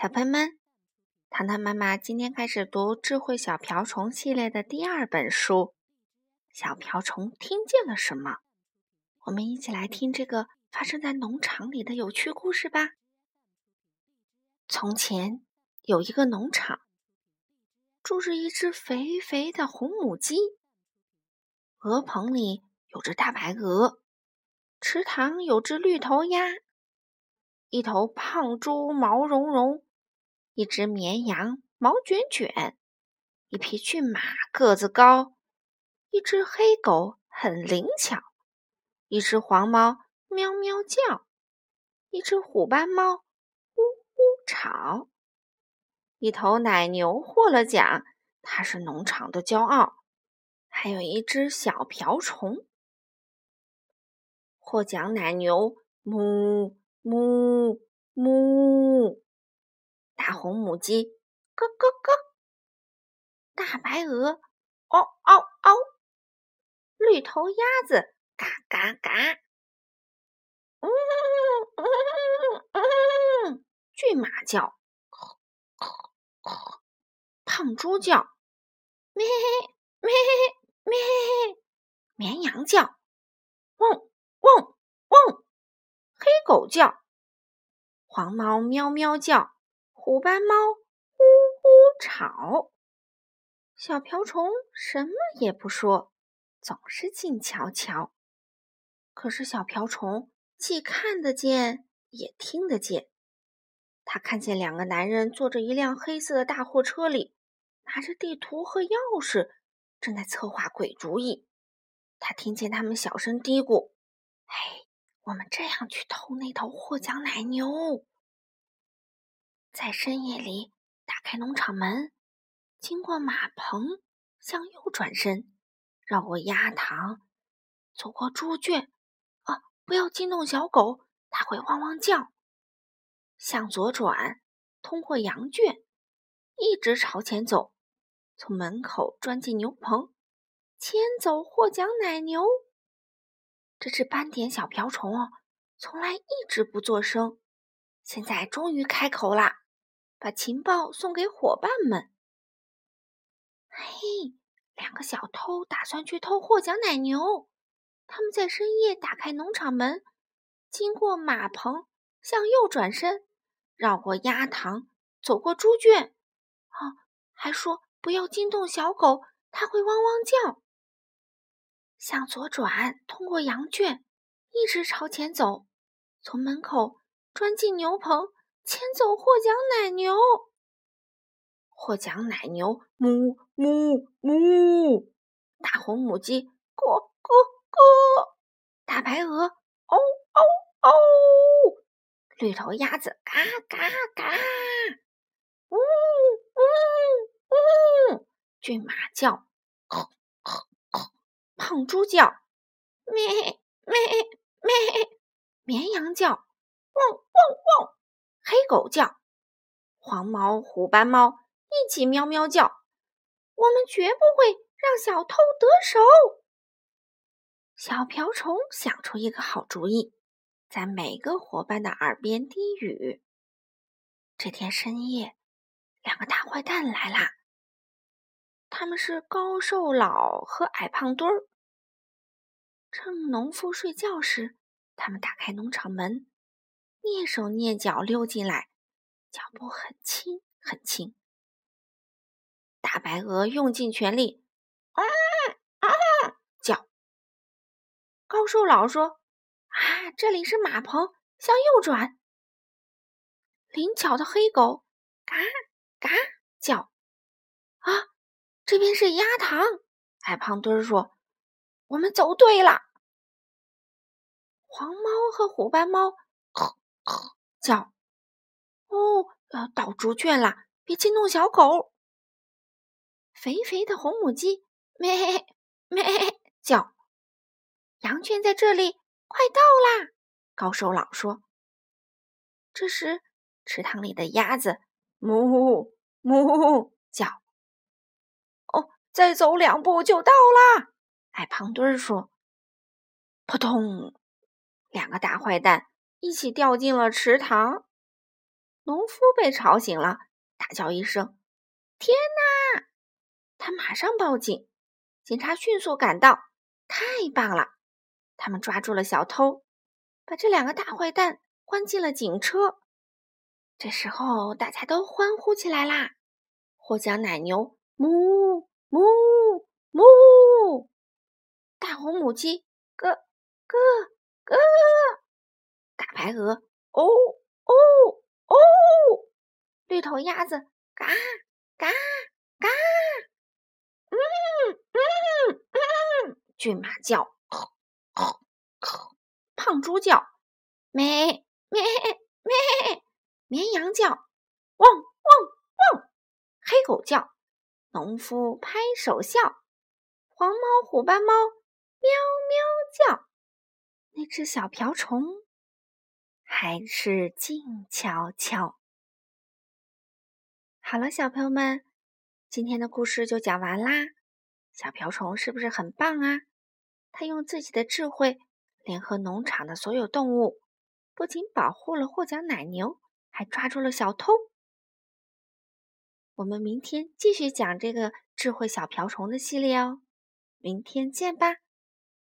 小朋友们，糖糖妈妈今天开始读《智慧小瓢虫》系列的第二本书。小瓢虫听见了什么？我们一起来听这个发生在农场里的有趣故事吧。从前有一个农场，住着一只肥肥的红母鸡。鹅棚里有只大白鹅，池塘有只绿头鸭，一头胖猪毛茸茸。一只绵羊毛卷卷，一匹骏马个子高，一只黑狗很灵巧，一只黄猫喵喵叫，一只虎斑猫呜呜吵，一头奶牛获了奖，它是农场的骄傲。还有一只小瓢虫，获奖奶牛哞哞哞。红母鸡咯咯咯，大白鹅嗷嗷嗷，绿头鸭子嘎嘎嘎，嗯嗯嗯，骏马叫，胖猪叫，咩咩咩，绵羊叫，汪汪汪，黑狗叫，黄猫喵喵叫。虎斑猫呜呜吵，小瓢虫什么也不说，总是静悄悄。可是小瓢虫既看得见，也听得见。他看见两个男人坐着一辆黑色的大货车里，拿着地图和钥匙，正在策划鬼主意。他听见他们小声嘀咕：“哎，我们这样去偷那头获奖奶牛。”在深夜里打开农场门，经过马棚，向右转身，绕过鸭塘，走过猪圈。啊，不要惊动小狗，它会汪汪叫。向左转，通过羊圈，一直朝前走，从门口钻进牛棚，牵走获奖奶牛。这只斑点小瓢虫哦，从来一直不作声，现在终于开口啦。把情报送给伙伴们。嘿，两个小偷打算去偷获奖奶牛。他们在深夜打开农场门，经过马棚，向右转身，绕过鸭塘，走过猪圈。啊，还说不要惊动小狗，它会汪汪叫。向左转，通过羊圈，一直朝前走，从门口钻进牛棚。牵走获奖奶牛，获奖奶牛哞哞哞，大红母鸡咯咯咯，大白鹅嗷嗷嗷，绿头鸭子嘎嘎嘎，呜呜呜，骏马叫，胖猪叫，咩咩咩，绵羊叫，汪汪汪。黑狗叫，黄毛、虎斑猫一起喵喵叫。我们绝不会让小偷得手。小瓢虫想出一个好主意，在每个伙伴的耳边低语。这天深夜，两个大坏蛋来啦。他们是高瘦老和矮胖墩儿。趁农夫睡觉时，他们打开农场门。蹑手蹑脚溜进来，脚步很轻很轻。大白鹅用尽全力，啊啊叫。高瘦老说：“啊，这里是马棚，向右转。”灵巧的黑狗嘎嘎叫。啊，这边是鸭塘。矮胖墩说：“我们走对了。”黄猫和虎斑猫。叫哦，要到猪圈了，别惊动小狗。肥肥的红母鸡咩咩叫，羊圈在这里，快到啦！高瘦老说。这时，池塘里的鸭子哞哞叫。哦，再走两步就到啦！矮胖墩儿说。扑通，两个大坏蛋。一起掉进了池塘，农夫被吵醒了，大叫一声：“天哪！”他马上报警，警察迅速赶到。太棒了！他们抓住了小偷，把这两个大坏蛋关进了警车。这时候，大家都欢呼起来啦！获奖奶牛哞哞哞，大红母鸡咯咯咯，大白鹅哦哦哦，绿头鸭子嘎嘎嘎，嗯嗯嗯，骏马叫，胖猪叫，咩咩咩，绵羊叫，汪汪汪，黑狗叫。农夫拍手笑，黄猫、虎斑猫喵喵叫，那只小瓢虫还是静悄悄。好了，小朋友们，今天的故事就讲完啦。小瓢虫是不是很棒啊？它用自己的智慧联合农场的所有动物，不仅保护了获奖奶牛，还抓住了小偷。我们明天继续讲这个智慧小瓢虫的系列哦，明天见吧。